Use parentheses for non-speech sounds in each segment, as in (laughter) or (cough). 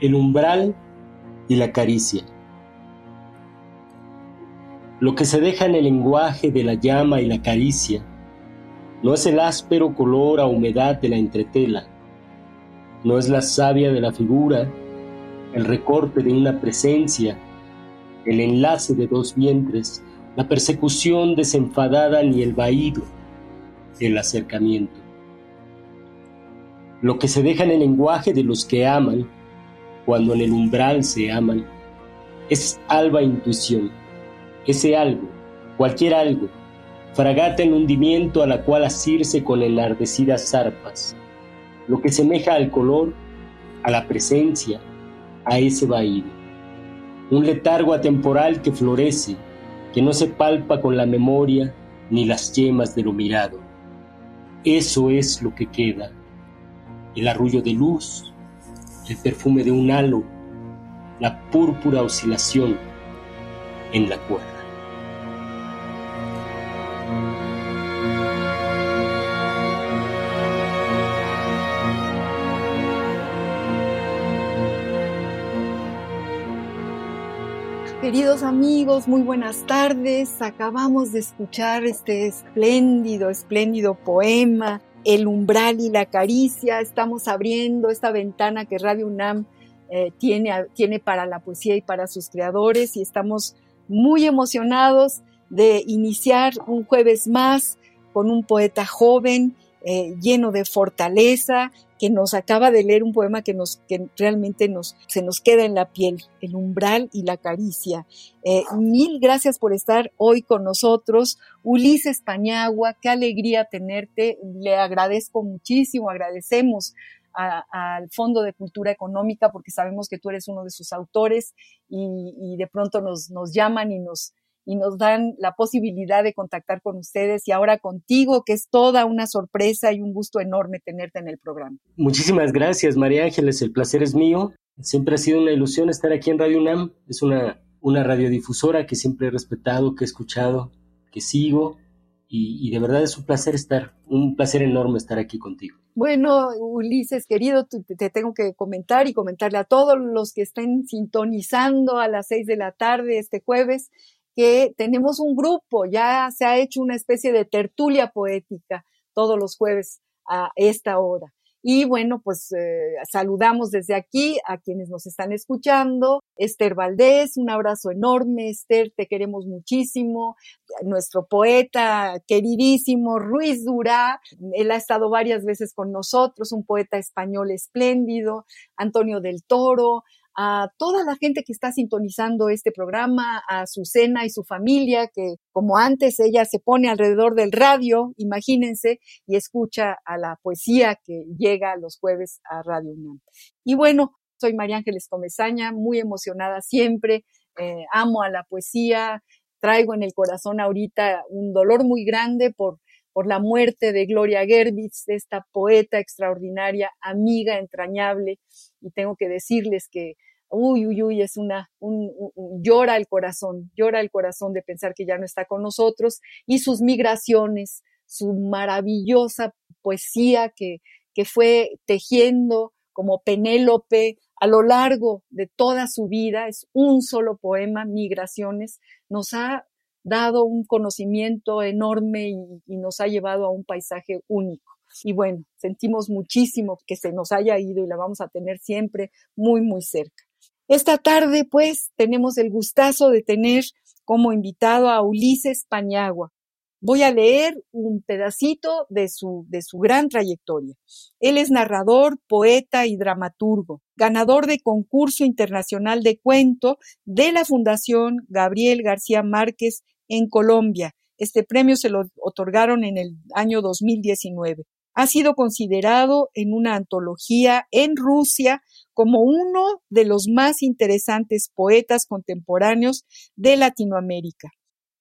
El umbral y la caricia. Lo que se deja en el lenguaje de la llama y la caricia no es el áspero color a humedad de la entretela, no es la savia de la figura, el recorte de una presencia, el enlace de dos vientres, la persecución desenfadada ni el vaído, el acercamiento. Lo que se deja en el lenguaje de los que aman cuando en el umbral se aman, es alba intuición, ese algo, cualquier algo, fragata en hundimiento a la cual asirse con enardecidas zarpas, lo que semeja al color, a la presencia, a ese vaído. Un letargo atemporal que florece, que no se palpa con la memoria ni las yemas de lo mirado. Eso es lo que queda, el arrullo de luz, el perfume de un halo, la púrpura oscilación en la cuerda. Queridos amigos, muy buenas tardes. Acabamos de escuchar este espléndido, espléndido poema el umbral y la caricia. Estamos abriendo esta ventana que Radio UNAM eh, tiene, tiene para la poesía y para sus creadores y estamos muy emocionados de iniciar un jueves más con un poeta joven, eh, lleno de fortaleza, que nos acaba de leer un poema que, nos, que realmente nos, se nos queda en la piel, el umbral y la caricia. Eh, mil gracias por estar hoy con nosotros. Ulises Pañagua, qué alegría tenerte. Le agradezco muchísimo, agradecemos al Fondo de Cultura Económica porque sabemos que tú eres uno de sus autores y, y de pronto nos, nos llaman y nos, y nos dan la posibilidad de contactar con ustedes y ahora contigo, que es toda una sorpresa y un gusto enorme tenerte en el programa. Muchísimas gracias, María Ángeles, el placer es mío. Siempre ha sido una ilusión estar aquí en Radio UNAM. Es una, una radiodifusora que siempre he respetado, que he escuchado, que sigo. Y, de verdad es un placer estar, un placer enorme estar aquí contigo. Bueno, Ulises, querido, te tengo que comentar y comentarle a todos los que estén sintonizando a las seis de la tarde este jueves que tenemos un grupo, ya se ha hecho una especie de tertulia poética todos los jueves a esta hora. Y bueno, pues eh, saludamos desde aquí a quienes nos están escuchando. Esther Valdés, un abrazo enorme. Esther, te queremos muchísimo. Nuestro poeta queridísimo, Ruiz Durá, él ha estado varias veces con nosotros, un poeta español espléndido. Antonio del Toro, a toda la gente que está sintonizando este programa, a Susana y su familia, que como antes ella se pone alrededor del radio, imagínense, y escucha a la poesía que llega los jueves a Radio UNAM. Y bueno, soy María Ángeles Comezaña, muy emocionada siempre, eh, amo a la poesía, traigo en el corazón ahorita un dolor muy grande por por la muerte de Gloria Gerbitz, esta poeta extraordinaria, amiga entrañable, y tengo que decirles que uy, uy, uy, es una, un, llora el corazón, llora el corazón de pensar que ya no está con nosotros y sus migraciones, su maravillosa poesía que, que fue tejiendo como Penélope a lo largo de toda su vida, es un solo poema, Migraciones, nos ha dado un conocimiento enorme y, y nos ha llevado a un paisaje único. Y bueno, sentimos muchísimo que se nos haya ido y la vamos a tener siempre muy, muy cerca. Esta tarde, pues, tenemos el gustazo de tener como invitado a Ulises Pañagua. Voy a leer un pedacito de su, de su gran trayectoria. Él es narrador, poeta y dramaturgo, ganador de concurso internacional de cuento de la Fundación Gabriel García Márquez en Colombia. Este premio se lo otorgaron en el año 2019. Ha sido considerado en una antología en Rusia como uno de los más interesantes poetas contemporáneos de Latinoamérica.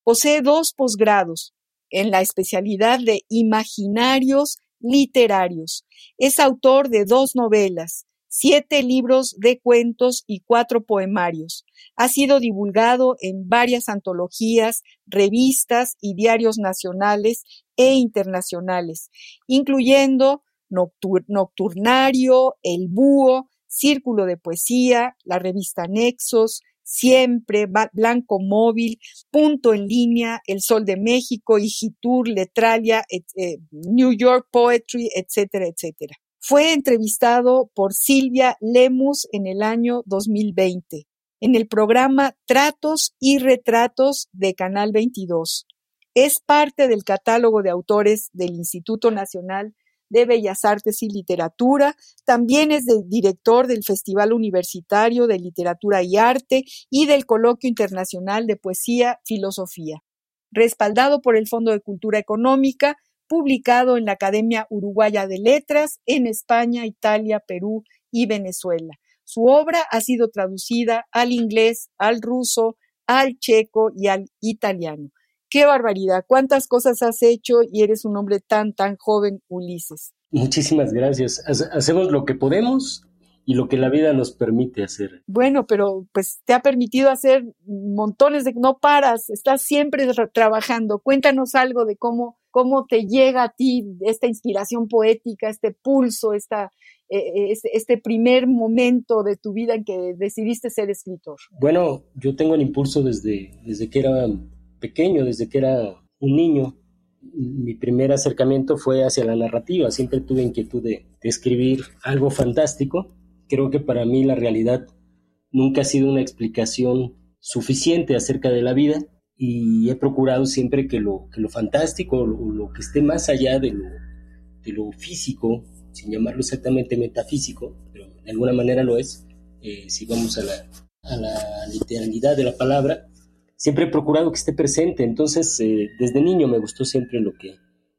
Posee dos posgrados, en la especialidad de imaginarios literarios. Es autor de dos novelas, siete libros de cuentos y cuatro poemarios. Ha sido divulgado en varias antologías, revistas y diarios nacionales e internacionales, incluyendo Nocturnario, El Búho, Círculo de Poesía, la revista Nexos, Siempre, Blanco Móvil, Punto en Línea, El Sol de México, Igitur, Letralia, eh, New York Poetry, etcétera, etcétera. Fue entrevistado por Silvia Lemus en el año 2020 en el programa Tratos y Retratos de Canal 22. Es parte del catálogo de autores del Instituto Nacional de Bellas Artes y Literatura, también es director del Festival Universitario de Literatura y Arte y del Coloquio Internacional de Poesía Filosofía. Respaldado por el Fondo de Cultura Económica, publicado en la Academia Uruguaya de Letras en España, Italia, Perú y Venezuela. Su obra ha sido traducida al inglés, al ruso, al checo y al italiano. Qué barbaridad, cuántas cosas has hecho y eres un hombre tan, tan joven, Ulises. Muchísimas gracias. Hacemos lo que podemos y lo que la vida nos permite hacer. Bueno, pero pues te ha permitido hacer montones de... No paras, estás siempre trabajando. Cuéntanos algo de cómo, cómo te llega a ti esta inspiración poética, este pulso, esta, eh, eh, este, este, primer momento de tu vida en que decidiste ser escritor. Bueno, yo tengo el impulso desde, desde que era pequeño, desde que era un niño. Mi primer acercamiento fue hacia la narrativa. Siempre tuve inquietud de, escribir algo fantástico. Creo que para mí la realidad nunca ha sido una explicación suficiente acerca de la vida y he procurado siempre que lo, que lo fantástico, lo, lo que esté más allá de lo, de lo físico, sin llamarlo exactamente metafísico, pero de alguna manera lo es, eh, si vamos a la, a la literalidad de la palabra, siempre he procurado que esté presente. Entonces, eh, desde niño me gustó siempre lo que,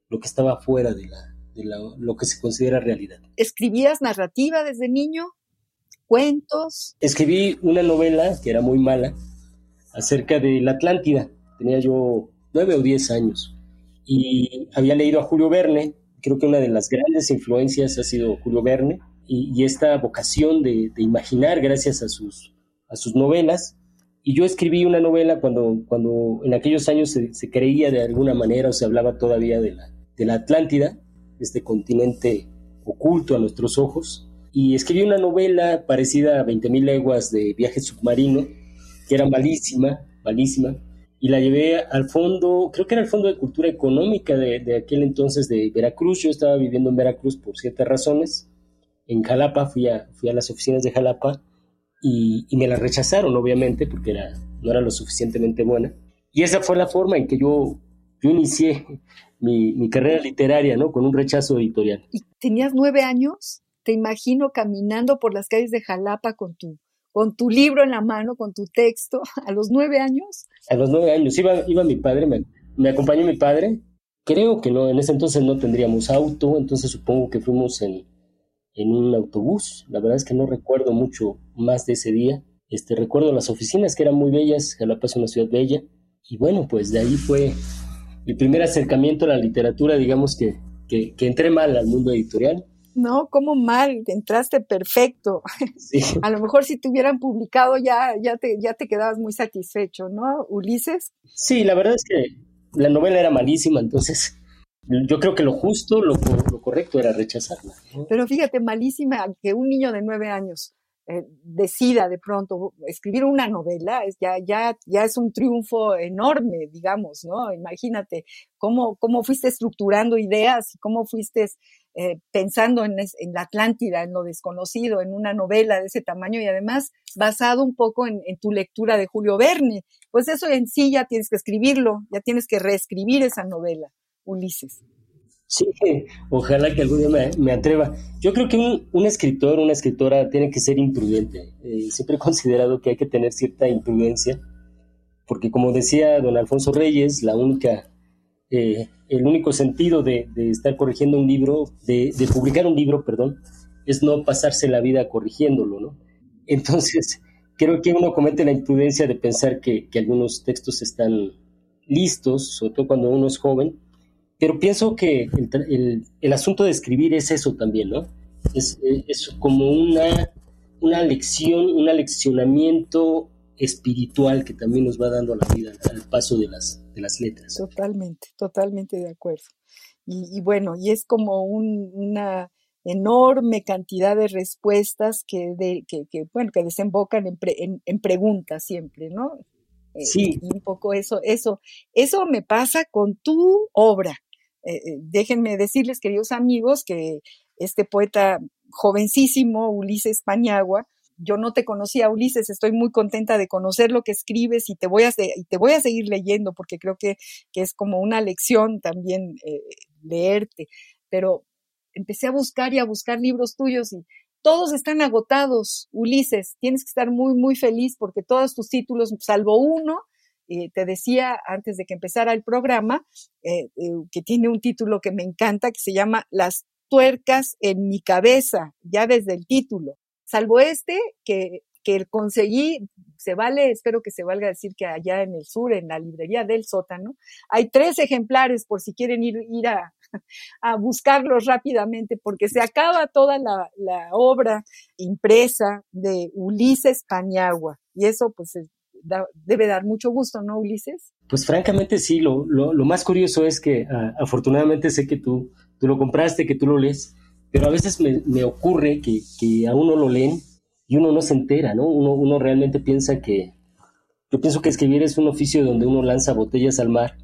lo que estaba fuera de, la, de lo que se considera realidad. ¿Escribías narrativa desde niño? ¿Cuentos? Escribí una novela que era muy mala acerca de la Atlántida. Tenía yo nueve o diez años y había leído a Julio Verne. Creo que una de las grandes influencias ha sido Julio Verne y, esta vocación de, imaginar gracias a sus, a sus novelas y yo escribí una novela cuando, cuando en aquellos años se, creía de alguna manera o se hablaba todavía de la, de la Atlántida, este continente oculto a nuestros ojos. Y escribí una novela parecida a 20.000 leguas de viaje submarino, que era malísima, malísima, y la llevé al fondo, creo que era el Fondo de Cultura Económica de, de, aquel entonces de Veracruz. Yo estaba viviendo en Veracruz por ciertas razones. En Jalapa, fui a, fui a las oficinas de Jalapa y, me la rechazaron, obviamente, porque era, no era lo suficientemente buena. Y esa fue la forma en que yo, yo inicié mi, mi carrera literaria, ¿no? Con un rechazo editorial. ¿Y tenías nueve años? Te imagino caminando por las calles de Jalapa con tu, con tu libro en la mano, con tu texto, (laughs) a los nueve años. A los nueve años. Iba, iba mi padre, me, me acompañó mi padre. Creo que no, en ese entonces no tendríamos auto, entonces supongo que fuimos en, en un autobús. La verdad es que no recuerdo mucho más de ese día. Este, recuerdo las oficinas que eran muy bellas, Jalapa es una ciudad bella. Y bueno, pues de ahí fue el primer acercamiento a la literatura, digamos que, que, entré mal al mundo editorial. No, ¿cómo mal? Entraste perfecto. (laughs) A lo mejor si te hubieran publicado ya, ya, te, ya te quedabas muy satisfecho, ¿no, Ulises? Sí, la verdad es que la novela era malísima, entonces yo creo que lo justo, lo, correcto era rechazarla. Pero fíjate, malísima que un niño de nueve años eh, decida de pronto escribir una novela, es, ya, ya, ya es un triunfo enorme, digamos, ¿no? Imagínate cómo, cómo fuiste estructurando ideas cómo fuiste eh, pensando en, la Atlántida, en lo desconocido, en una novela de ese tamaño y además basado un poco en, tu lectura de Julio Verne. Pues eso en sí ya tienes que escribirlo, ya tienes que reescribir esa novela, Ulises. Sí, ojalá que algún día me, atreva. Yo creo que un, escritor, una escritora tiene que ser imprudente. Eh, siempre he considerado que hay que tener cierta imprudencia, porque como decía don Alfonso Reyes, la única eh, el único sentido de, estar corrigiendo un libro, de, publicar un libro, perdón, es no pasarse la vida corrigiéndolo, ¿no? (laughs) Entonces, creo que uno comete la imprudencia de pensar que, algunos textos están listos, sobre todo cuando uno es joven, pero pienso que el, asunto de escribir es eso también, ¿no? Es, como una, una lección, un aleccionamiento espiritual que también nos va dando la vida al paso de las, de las letras. Totalmente, totalmente de acuerdo. Y, bueno, y es como una enorme cantidad de respuestas que, de, que, bueno, que desembocan en, en, preguntas siempre, ¿no? Eh, sí. y un poco eso, eso, eso me pasa con tu obra. Eh, eh, déjenme decirles, queridos amigos, que este poeta jovencísimo, Ulises Pañagua, yo no te conocía, Ulises, estoy muy contenta de conocer lo que escribes y te voy a, te voy a seguir leyendo porque creo que, es como una lección también eh, leerte. Pero empecé a buscar y a buscar libros tuyos y todos están agotados, Ulises. Tienes que estar muy, muy feliz porque todos tus títulos, salvo uno, eh, te decía antes de que empezara el programa, eh, que tiene un título que me encanta, que se llama Las tuercas en mi cabeza, ya desde el título salvo este que, que conseguí, se vale, espero que se valga decir que allá en el sur, en la librería del sótano, hay tres ejemplares por si quieren ir, ir a, (laughs) a buscarlos rápidamente, porque se acaba toda la, obra impresa de Ulises Paniagua, y eso pues debe dar mucho gusto, ¿no, Ulises? Pues francamente sí, lo, lo, más curioso es que ah, afortunadamente sé que tú, tú lo compraste, que tú lo lees, pero a veces me, ocurre que, a uno lo leen y uno no se entera, ¿no? Uno, uno realmente piensa que, yo pienso que escribir es un oficio donde uno lanza botellas al mar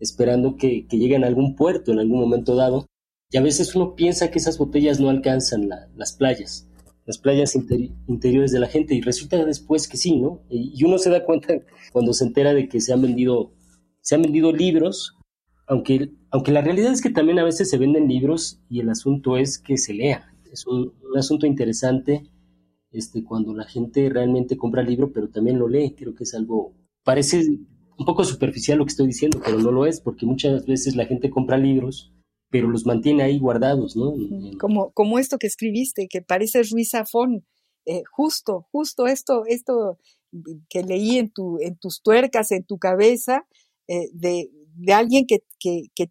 esperando que, lleguen a algún puerto en algún momento dado. Y a veces uno piensa que esas botellas no alcanzan las playas, las playas interiores de la gente, y resulta después que sí, ¿no? Y uno se da cuenta cuando se entera de que se han vendido, se han vendido libros aunque, aunque la realidad es que también a veces se venden libros y el asunto es que se lea. Es un, asunto interesante este, cuando la gente realmente compra el libro, pero también lo lee. Creo que es algo, parece un poco superficial lo que estoy diciendo, pero no lo es, porque muchas veces la gente compra libros, pero los mantiene ahí guardados, ¿no? Como, como esto que escribiste, que parece Ruiz Zafón. Eh, justo, justo esto, esto que leí en, tu, en tus tuercas, en tu cabeza, eh, de, de alguien que, que, que,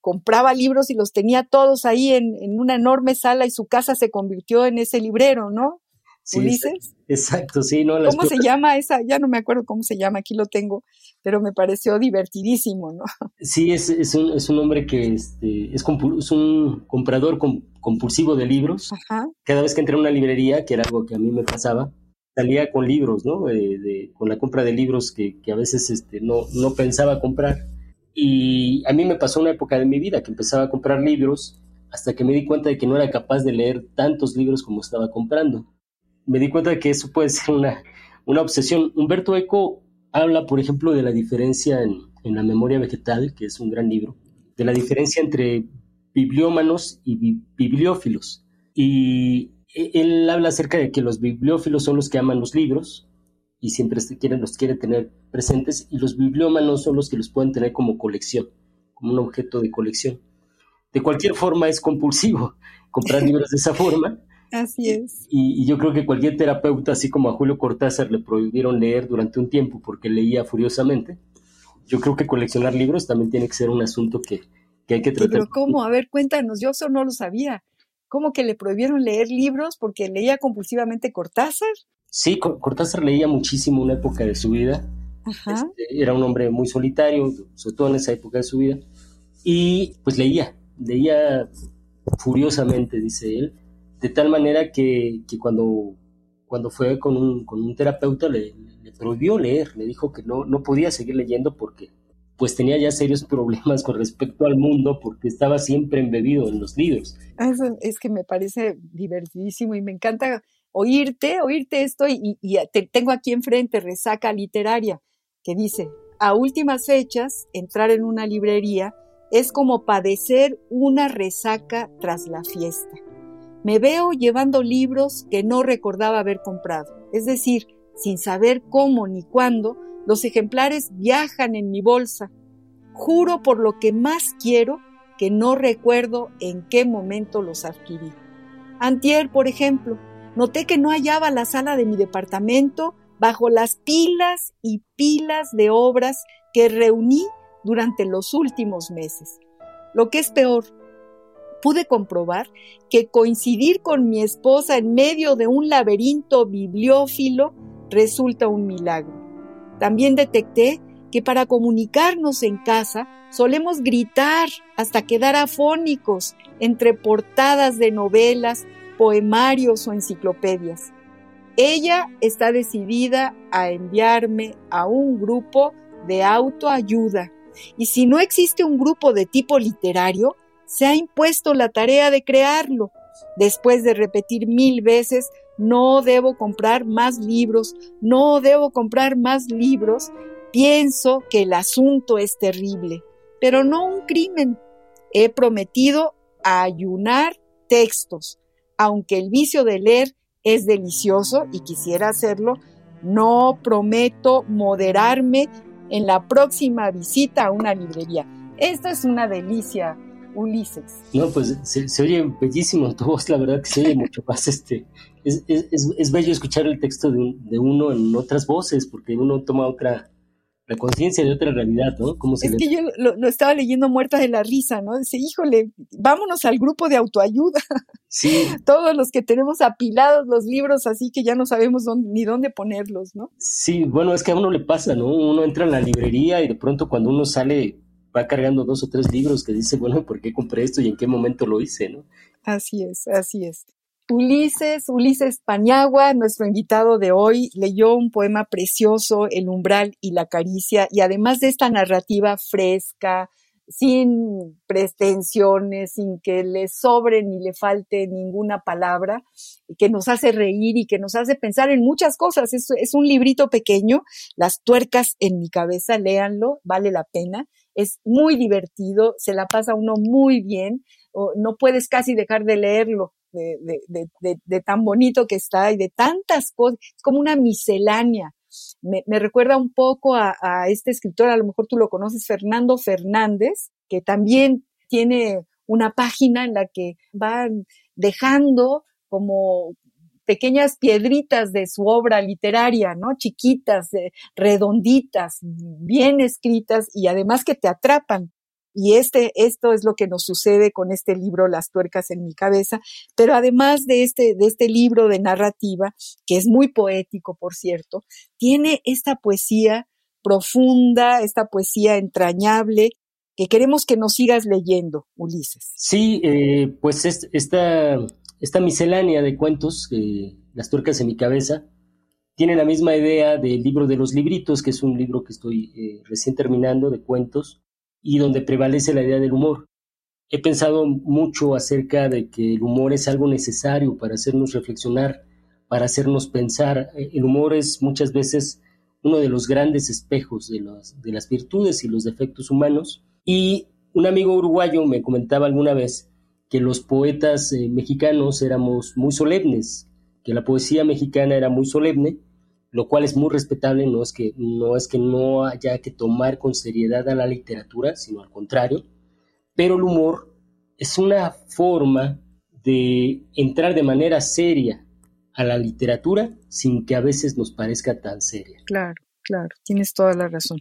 compraba libros y los tenía todos ahí en, en, una enorme sala y su casa se convirtió en ese librero, ¿no? Sí, Ulises. Exacto, sí, ¿no? ¿Cómo se llama esa? Ya no me acuerdo cómo se llama, aquí lo tengo, pero me pareció divertidísimo, ¿no? Sí, es, es, un, es un hombre que este, es, es, un comprador compulsivo de libros. Ajá. Cada vez que entré a una librería, que era algo que a mí me pasaba, salía con libros, ¿no? De, con la compra de libros que, que a veces este, no, no pensaba comprar y a mí me pasó una época de mi vida que empezaba a comprar libros hasta que me di cuenta de que no era capaz de leer tantos libros como estaba comprando. Me di cuenta de que eso puede ser una, una obsesión. Humberto Eco habla, por ejemplo, de la diferencia en, en La memoria vegetal, que es un gran libro, de la diferencia entre bibliómanos y bibliófilos. Y e, él habla acerca de que los bibliófilos son los que aman los libros y siempre quieren, los quiere tener presentes y los bibliómanos son los que los pueden tener como colección, como un objeto de colección. De cualquier forma es compulsivo (laughs) comprar libros de esa forma. (laughs) Así es. Y, yo creo que cualquier terapeuta, así como a Julio Cortázar le prohibieron leer durante un tiempo porque leía furiosamente, yo creo que coleccionar libros también tiene que ser un asunto que, que hay que tratar. pero ¿cómo? A ver, cuéntanos, yo eso no lo sabía. ¿Cómo que le prohibieron leer libros porque leía compulsivamente Cortázar? Sí, Cortázar leía muchísimo una época de su vida. Este, era un hombre muy solitario, sobre todo en esa época de su vida. Y pues leía, leía furiosamente, dice él, de tal manera que, cuando, cuando fue con un, con un terapeuta le, prohibió leer, le dijo que no, no podía seguir leyendo porque pues tenía ya serios (laughs) problemas con respecto al mundo porque estaba siempre embebido en los libros. es que me parece divertidísimo y me encanta oírte, oírte esto y, te tengo aquí enfrente Resaca Literaria, que dice, a últimas fechas, entrar en una librería es como padecer una resaca tras la fiesta. Me veo llevando libros que no recordaba haber comprado, es decir, sin saber cómo ni cuándo, los ejemplares viajan en mi bolsa. Juro por lo que más quiero que no recuerdo en qué momento los adquirí. Antier, por ejemplo, noté que no hallaba la sala de mi departamento bajo las pilas y pilas de obras que reuní durante los últimos meses. Lo que es peor, pude comprobar que coincidir con mi esposa en medio de un laberinto bibliófilo resulta un milagro. También detecté que para comunicarnos en casa solemos gritar hasta quedar afónicos entre portadas de novelas poemarios o enciclopedias. Ella está decidida a enviarme a un grupo de autoayuda. Y si no existe un grupo de tipo literario, se ha impuesto la tarea de crearlo. Después de repetir mil veces, no debo comprar más libros, no debo comprar más libros, pienso que el asunto es terrible, pero no un crimen. He prometido ayunar textos, aunque el vicio de leer es delicioso y quisiera hacerlo, no prometo moderarme en la próxima visita a una librería. Esta es una delicia, Ulises. No, pues se, oye bellísimo tu voz, la verdad que se oye mucho más. Este, es, es, es bello escuchar el texto de, de, uno en otras voces, porque uno toma otra, la conciencia de otra realidad, ¿no? es que yo lo, estaba leyendo muerta de la risa, ¿no? Dice, híjole, vámonos al grupo de autoayuda. (laughs) Sí. Todos los que tenemos apilados los libros así que ya no sabemos ni dónde ponerlos, ¿no? Sí, bueno, es que a uno le pasa, ¿no? Uno entra en la librería y de pronto cuando uno sale va cargando dos o tres libros que dice, bueno, ¿por qué compré esto y en qué momento lo hice, ¿no? Así es, así es. Ulises, Ulises Paniagua, nuestro invitado de hoy, leyó un poema precioso, El umbral y la caricia, y además de esta narrativa fresca, sin pretensiones, sin que le sobre ni le falte ninguna palabra, que nos hace reír y que nos hace pensar en muchas cosas. Es, es un librito pequeño, Las tuercas en mi cabeza, léanlo, vale la pena. Es muy divertido, se la pasa uno muy bien, no puedes casi dejar de leerlo de, tan bonito que está y de tantas cosas, es como una miscelánea. Me, recuerda un poco a, este escritor, a lo mejor tú lo conoces, Fernando Fernández, que también tiene una página en la que van dejando como pequeñas piedritas de su obra literaria, ¿no? Chiquitas, redonditas, bien escritas y además que te atrapan. Y este, esto es lo que nos sucede con este libro, Las tuercas en mi cabeza. Pero además de este, de este libro de narrativa, que es muy poético, por cierto, tiene esta poesía profunda, esta poesía entrañable, que queremos que nos sigas leyendo, Ulises. Sí, eh, pues esta, esta miscelánea de cuentos, eh, Las tuercas en mi cabeza, tiene la misma idea del libro de los libritos, que es un libro que estoy eh, recién terminando de cuentos, y donde prevalece la idea del humor. He pensado mucho acerca de que el humor es algo necesario para hacernos reflexionar, para hacernos pensar. El humor es muchas veces uno de los grandes espejos de, de las virtudes y los defectos humanos. Y un amigo uruguayo me comentaba alguna vez que los poetas eh, mexicanos éramos muy solemnes, que la poesía mexicana era muy solemne lo cual es muy respetable, no es que no, es que no haya que tomar con seriedad a la literatura, sino al contrario, pero el humor es una forma de entrar de manera seria a la literatura sin que a veces nos parezca tan seria. Claro, claro, tienes toda la razón.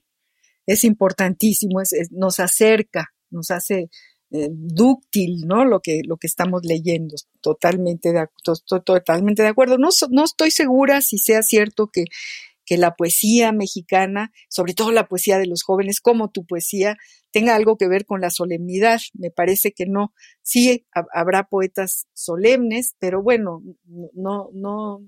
Es importantísimo, nos acerca, nos hace eh, dúctil, ¿no? Lo que, lo que estamos leyendo. Totalmente de, totalmente de acuerdo. No, no estoy segura si sea cierto que, que la poesía mexicana, sobre todo la poesía de los jóvenes, como tu poesía, tenga algo que ver con la solemnidad. Me parece que no. Sí habrá poetas solemnes, pero bueno, no, no,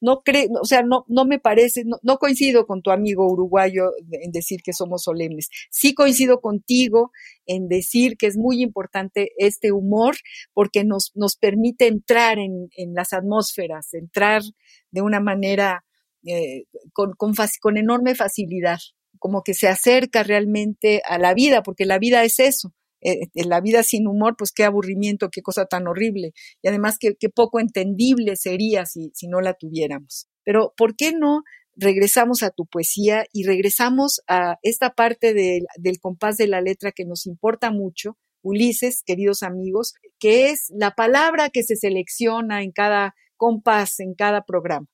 no creo, o sea, no, no me parece, no, no, coincido con tu amigo uruguayo en decir que somos solemnes. Sí coincido contigo en decir que es muy importante este humor porque nos, nos permite entrar en, en las atmósferas, entrar de una manera eh, con, con, con enorme facilidad, como que se acerca realmente a la vida, porque la vida es eso, eh, la vida sin humor, pues qué aburrimiento, qué cosa tan horrible. Y además qué, poco entendible sería si, si no la tuviéramos. Pero ¿por qué no regresamos a tu poesía y regresamos a esta parte de, del compás de la letra que nos importa mucho, Ulises, queridos amigos, que es la palabra que se selecciona en cada compás, en cada programa.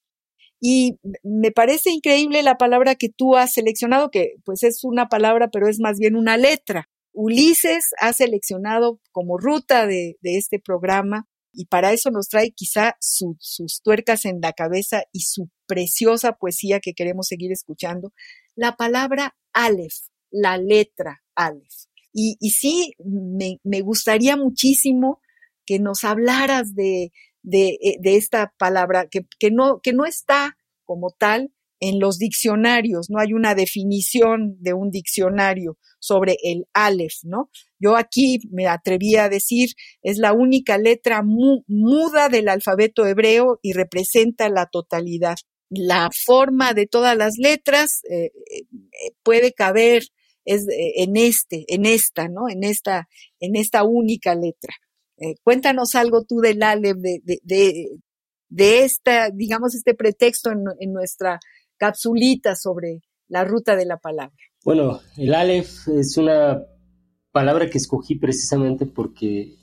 Y me parece increíble la palabra que tú has seleccionado, que pues es una palabra, pero es más bien una letra. Ulises ha seleccionado como ruta de, este programa y para eso nos trae quizá sus tuercas en la cabeza y su preciosa poesía que queremos seguir escuchando, la palabra Aleph, la letra Aleph. Y, sí, me, gustaría muchísimo que nos hablaras de, de, eh, esta palabra, que, que, no, que no está como tal en los diccionarios, no hay una definición de un diccionario sobre el Aleph, ¿no? Yo aquí me atreví a decir, es la única letra muda del alfabeto hebreo y representa la totalidad. La forma de todas las letras eh, eh, puede caber es, eh, en este, en esta, ¿no? En esta, en esta única letra. cuéntanos algo tú del Aleph, de, de, de, esta, digamos, este pretexto en nuestra capsulita sobre la ruta de la palabra. Bueno, el Aleph es una palabra que escogí precisamente porque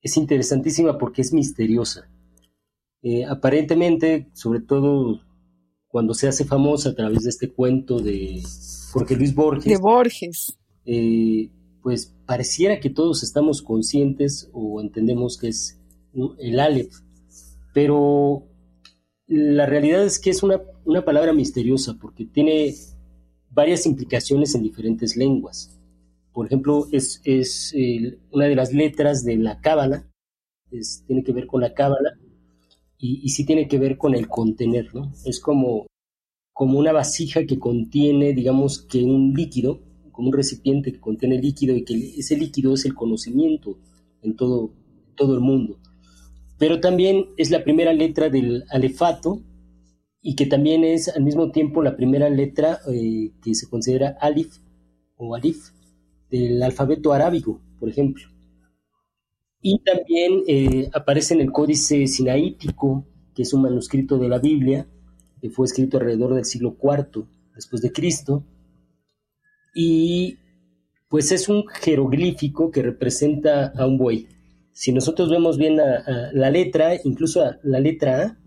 es interesantísima, porque es misteriosa. Eh, aparentemente, sobre todo cuando se hace famosa a través de este cuento de Jorge Luis Borges. De Borges. Eh, pues pareciera que todos estamos conscientes o entendemos que es el Aleph, pero la realidad es que es una, una palabra misteriosa porque tiene varias implicaciones en diferentes lenguas. Por ejemplo, es, es una de las letras de la cábala, tiene que ver con la cábala y, y, sí tiene que ver con el contener, ¿no? Es como, como una vasija que contiene, digamos, que un líquido, como un recipiente que contiene líquido y que ese líquido es el conocimiento en todo, todo el mundo. Pero también es la primera letra del alefato, y que también es al mismo tiempo la primera letra eh, que se considera alif o alif del alfabeto arábigo, por ejemplo. Y también eh, aparece en el Códice Sinaítico, que es un manuscrito de la Biblia, que fue escrito alrededor del siglo IV después de Cristo. Y pues es un jeroglífico que representa a un buey. Si nosotros vemos bien la letra, incluso la letra A,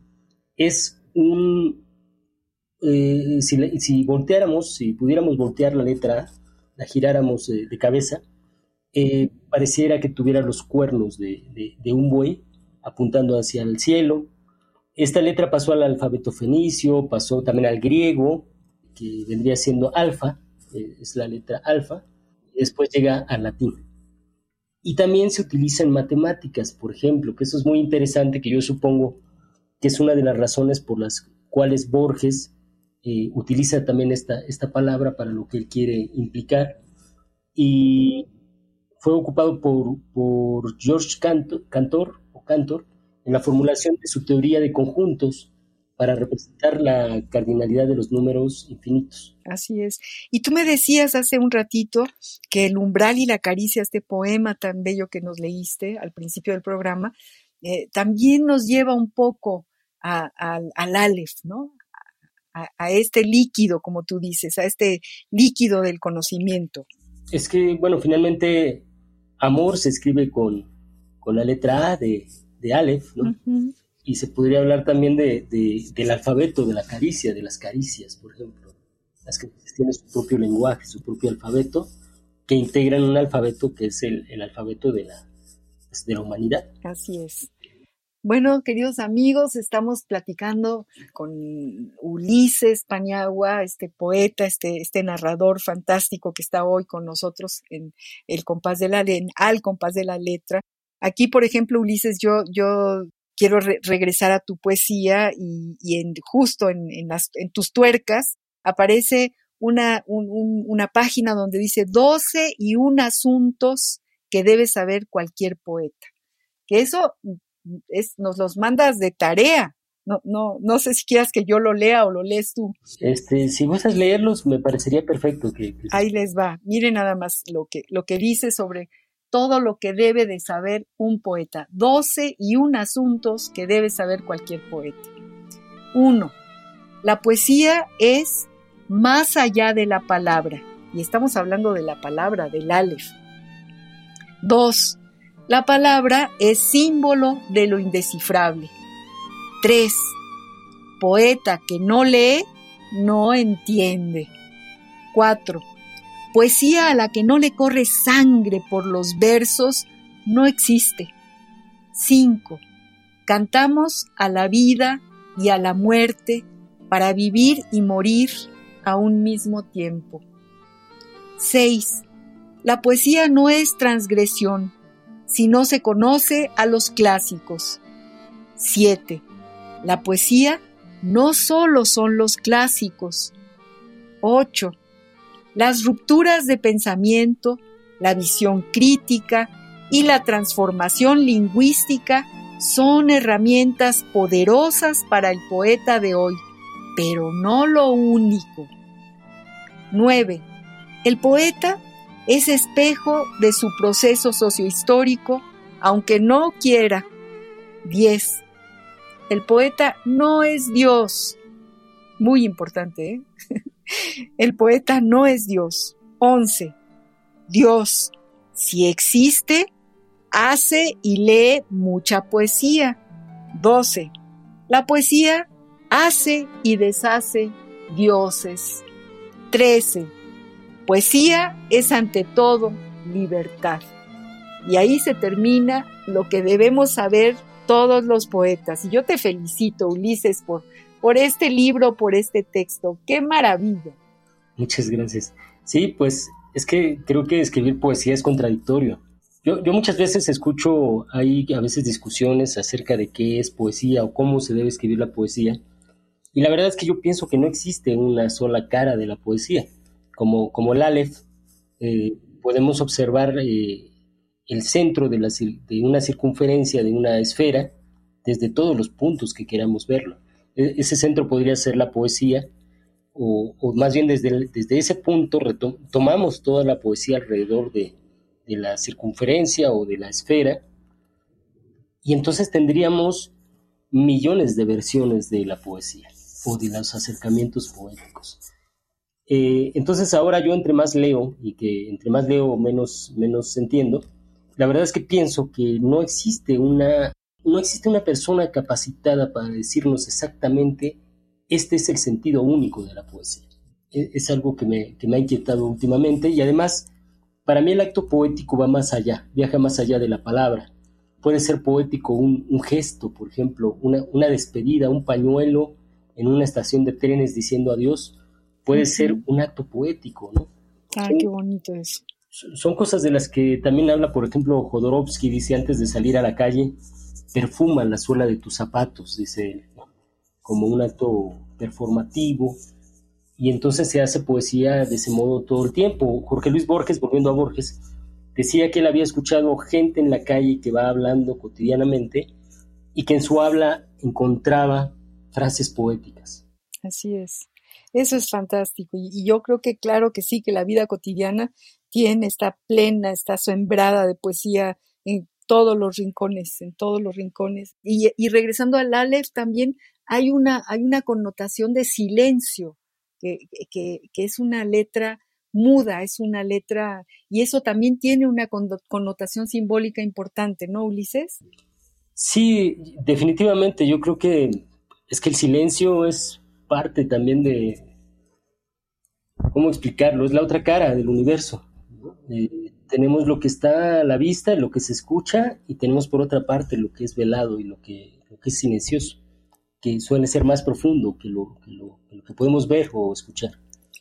es un, eh, si, volteáramos, si pudiéramos voltear la letra la giráramos de cabeza, eh, pareciera que tuviera los cuernos de, un buey apuntando hacia el cielo. Esta letra pasó al alfabeto fenicio, pasó también al griego, que vendría siendo alfa, eh, es la letra alfa, y después llega al latín. Y también se utiliza en matemáticas, por ejemplo, que eso es muy interesante, que yo supongo que es una de las razones por las cuales Borges eh, utiliza también esta, palabra para lo que él quiere implicar. Y fue ocupado por, por George Cantor, o Cantor en la formulación de su teoría de conjuntos para representar la cardinalidad de los números infinitos. Así es. Y tú me decías hace un ratito que el umbral y la caricia, este poema tan bello que nos leíste al principio del programa, eh, también nos lleva un poco al Aleph, ¿no? A, este líquido, como tú dices, a este líquido del conocimiento. Es que, bueno, finalmente amor se escribe con, con la letra A de, de Aleph, ¿no? Y se podría hablar también de, del alfabeto, de la caricia, de las caricias, por ejemplo. Las caricias tienen su propio lenguaje, su propio alfabeto, que integran un alfabeto que es el, el alfabeto de la, pues, de la humanidad. Así es. Bueno, queridos amigos, estamos platicando con Ulises Paniagua, este poeta, este, este narrador fantástico que está hoy con nosotros en el compás de la al compás de la letra. Aquí, por ejemplo, Ulises, yo, yo quiero regresar a tu poesía y, en, justo en, en, tus tuercas aparece una, una página donde dice 12 y un asuntos que debe saber cualquier poeta. Que eso es, nos los mandas de tarea. No, no, no sé si quieras que yo lo lea o lo lees tú. Este, si gustas leerlos, me parecería perfecto que, Ahí les va. Miren nada más lo que, lo que dice sobre todo lo que debe de saber un poeta. 12 y un asuntos que debe saber cualquier poeta. Uno, la poesía es más allá de la palabra. Y estamos hablando de la palabra, del Aleph. Dos, la palabra es símbolo de lo indescifrable. Tres, poeta que no lee, no entiende. Cuatro, Poesía a la que no le corre sangre por los versos no existe. 5. Cantamos a la vida y a la muerte para vivir y morir a un mismo tiempo. 6. La poesía no es transgresión si no se conoce a los clásicos. 7. La poesía no solo son los clásicos. 8. Las rupturas de pensamiento, la visión crítica y la transformación lingüística son herramientas poderosas para el poeta de hoy, pero no lo único. 9. El poeta es espejo de su proceso sociohistórico, aunque no quiera. 10. El poeta no es Dios. Muy importante, ¿eh? (laughs) El poeta no es Dios. 11. Dios, si existe, hace y lee mucha poesía. 12. La poesía hace y deshace dioses. 13. Poesía es ante todo libertad. Y ahí se termina lo que debemos saber todos los poetas. Y yo te felicito, Ulises, por por este libro, por este texto. ¡Qué maravilla! Muchas gracias. Sí, pues es que creo que escribir poesía es contradictorio. Yo, muchas veces escucho, hay a veces discusiones acerca de qué es poesía o cómo se debe escribir la poesía. Y la verdad es que yo pienso que no existe una sola cara de la poesía. Como, como el Aleph, eh, podemos observar eh, el centro de, de una circunferencia, de una esfera, desde todos los puntos que queramos verlo. E-, ese centro podría ser la poesía, o, más bien desde, desde ese punto tomamos toda la poesía alrededor de, la circunferencia o de la esfera, y entonces tendríamos millones de versiones de la poesía o de los acercamientos poéticos. Eh, entonces ahora yo entre más leo y que entre más leo menos, menos entiendo, la verdad es que pienso que no existe una no existe una persona capacitada para decirnos exactamente este es el sentido único de la poesía. E, es, algo que me, ha inquietado últimamente y además para mí el acto poético va más allá, viaja más allá de la palabra. Puede ser poético un, gesto, por ejemplo, una, despedida, un pañuelo en una estación de trenes diciendo adiós. Puede ser un acto poético, ¿no? Ah, qué bonito eso. Son cosas de las que también habla, por ejemplo, Jodorowsky, dice antes de salir a la calle, perfuma la suela de tus zapatos, dice él, como un acto performativo, y entonces se hace poesía de ese modo todo el tiempo. Jorge Luis Borges, volviendo a Borges, decía que él había escuchado gente en la calle que va hablando cotidianamente y que en su habla encontraba frases poéticas. Así es. Eso es fantástico. Y, yo creo que claro que sí, que la vida cotidiana tiene, está plena, está sembrada de poesía en todos los rincones, en todos los rincones. Y, regresando al Aleph, también hay una, hay una connotación de silencio, que, que, es una letra muda, es una letra, y eso también tiene una connotación simbólica importante, ¿no, Ulises? Sí, definitivamente, yo creo que es que el silencio es parte también de, ¿cómo explicarlo? Es la otra cara del universo. Eh, tenemos lo que está a la vista, lo que se escucha, y tenemos por otra parte lo que es velado y lo que, es silencioso, que suele ser más profundo que lo, que podemos ver o escuchar.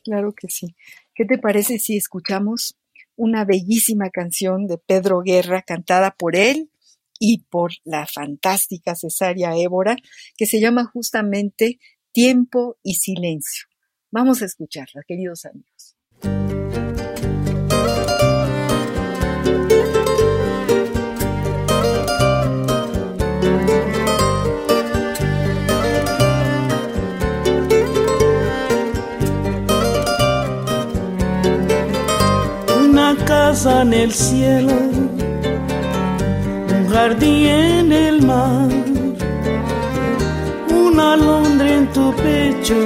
Claro que sí. ¿Qué te parece si escuchamos una bellísima canción de Pedro Guerra cantada por él y por la fantástica Cesárea Évora, que se llama justamente Tiempo y Silencio. Vamos a escucharla, queridos amigos. Casa en el cielo, un jardín en el mar, una alondra en tu pecho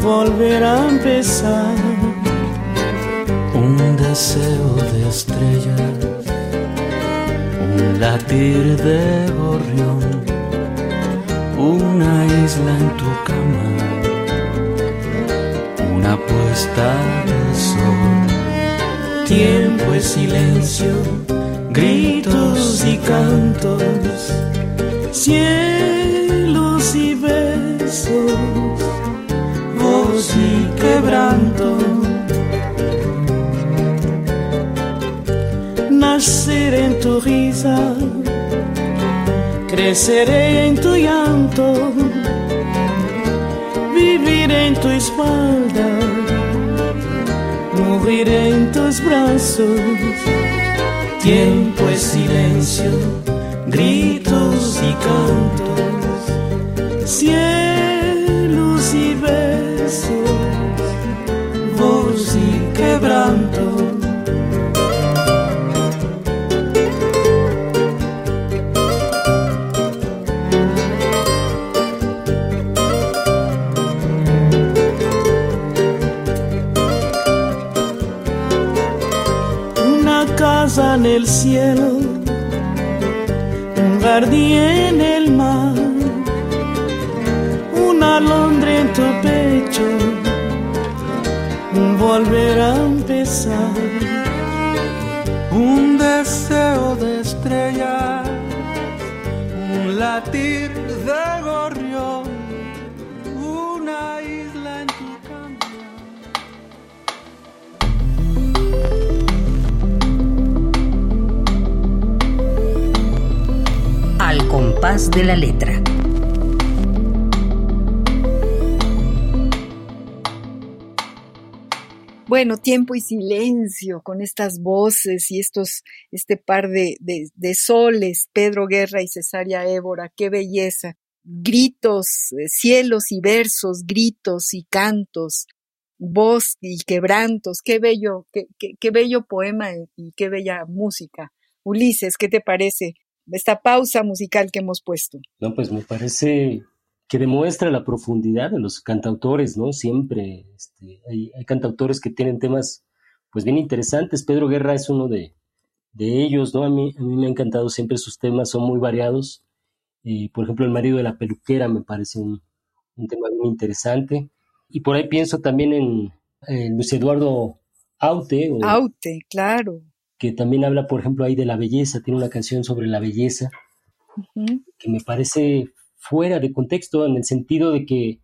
volver a empezar. Un deseo de estrellas, un latir de gorrión, una isla en tu cama, una puesta de sol. Tiempo y silencio, gritos y cantos, cielos y besos y quebranto. Naceré en tu risa, creceré en tu llanto, viviré en tu espalda, moriré en tus brazos. Tiempo es silencio, gritos y cantos. El cielo, un jardín en el mar una alondra en tu pecho, volver a empezar. Un deseo de estrella, un latir compás de la letra. Bueno, tiempo y silencio con estas voces y estos, este par de, de, soles, Pedro Guerra y Cesárea Évora, qué belleza. Gritos, eh, cielos y versos, gritos y cantos, voz y quebrantos, qué bello, qué, qué bello poema y qué bella música. Ulises, ¿qué te parece esta pausa musical que hemos puesto? No, pues me parece que demuestra la profundidad de los cantautores, ¿no? Siempre este, hay, cantautores que tienen temas, pues bien interesantes. Pedro Guerra es uno de, ellos, ¿no? A mí, a mí me ha encantado siempre sus temas, son muy variados. Y, por ejemplo, El marido de la peluquera me parece un, tema bien interesante. Y por ahí pienso también en, Luis Eduardo Aute. Aute, claro. Que también habla, por ejemplo, ahí de la belleza, tiene una canción sobre la belleza, que me parece fuera de contexto en el sentido de que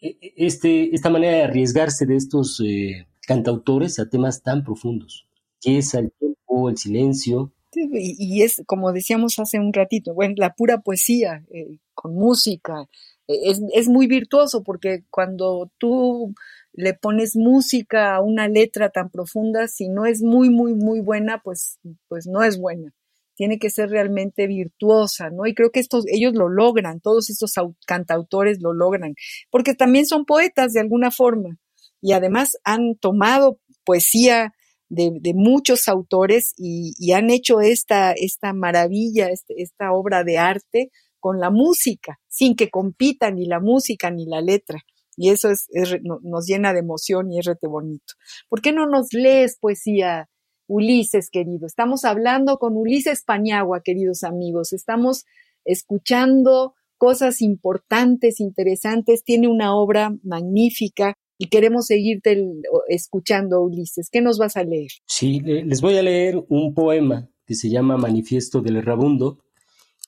e, e, este, esta manera de arriesgarse de estos eh, cantautores a temas tan profundos, que es el tiempo, el silencio. y, es, como decíamos hace un ratito, bueno, la pura poesía, eh, con música, e, es, es, muy virtuoso porque cuando tú le pones música a una letra tan profunda, si no es muy, muy, muy buena, pues, pues no es buena tiene que ser realmente virtuosa, ¿no? Y creo que estos, ellos lo logran, todos estos cantautores lo logran, porque también son poetas de alguna forma y además han tomado poesía de, muchos autores y, han hecho esta, esta maravilla, este, esta obra de arte con la música, sin que compitan ni la música ni la letra. Y eso es, nos llena de emoción y es rete bonito. ¿Por qué no nos lees poesía, Ulises, querido. Estamos hablando con Ulises Pañagua, queridos amigos. Estamos escuchando cosas importantes, interesantes. Tiene una obra magnífica y queremos seguirte escuchando, Ulises. ¿Qué nos vas a leer? Sí, les voy a leer un poema que se llama Manifiesto del Errabundo,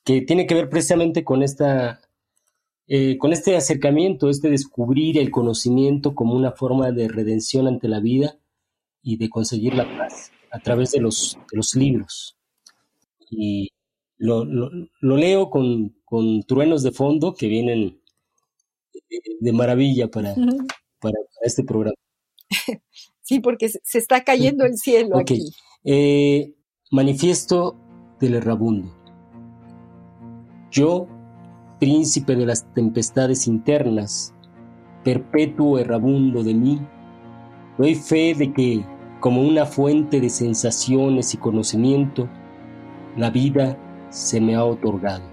que tiene que ver precisamente con esta eh, con este acercamiento, este descubrir el conocimiento como una forma de redención ante la vida y de conseguir la paz a través de los, los libros. y lo, leo con, truenos de fondo que vienen de, maravilla para, para, este programa. (laughs) Sí, porque se está cayendo el cielo aquí. Eh, manifiesto del errabundo. Yo, príncipe de las tempestades internas, perpetuo errabundo de mí, doy fe de que, como una fuente de sensaciones y conocimiento, la vida se me ha otorgado.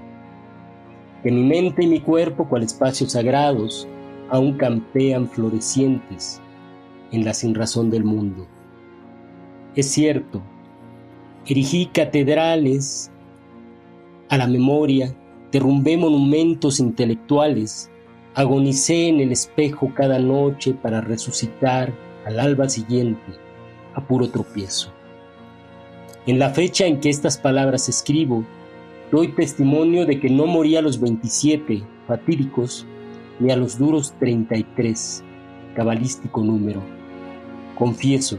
Que mi mente y mi cuerpo, cual espacios sagrados, aún campean florecientes en la sinrazón del mundo. Es cierto, erigí catedrales a la memoria, derrumbé monumentos intelectuales, agonicé en el espejo cada noche para resucitar al alba siguiente a puro tropiezo. En la fecha en que estas palabras escribo, doy testimonio de que no morí a los 27 fatídicos ni a los duros 33, cabalístico número. Confieso,